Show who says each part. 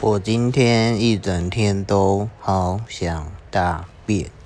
Speaker 1: 我今天一整天都好想大便。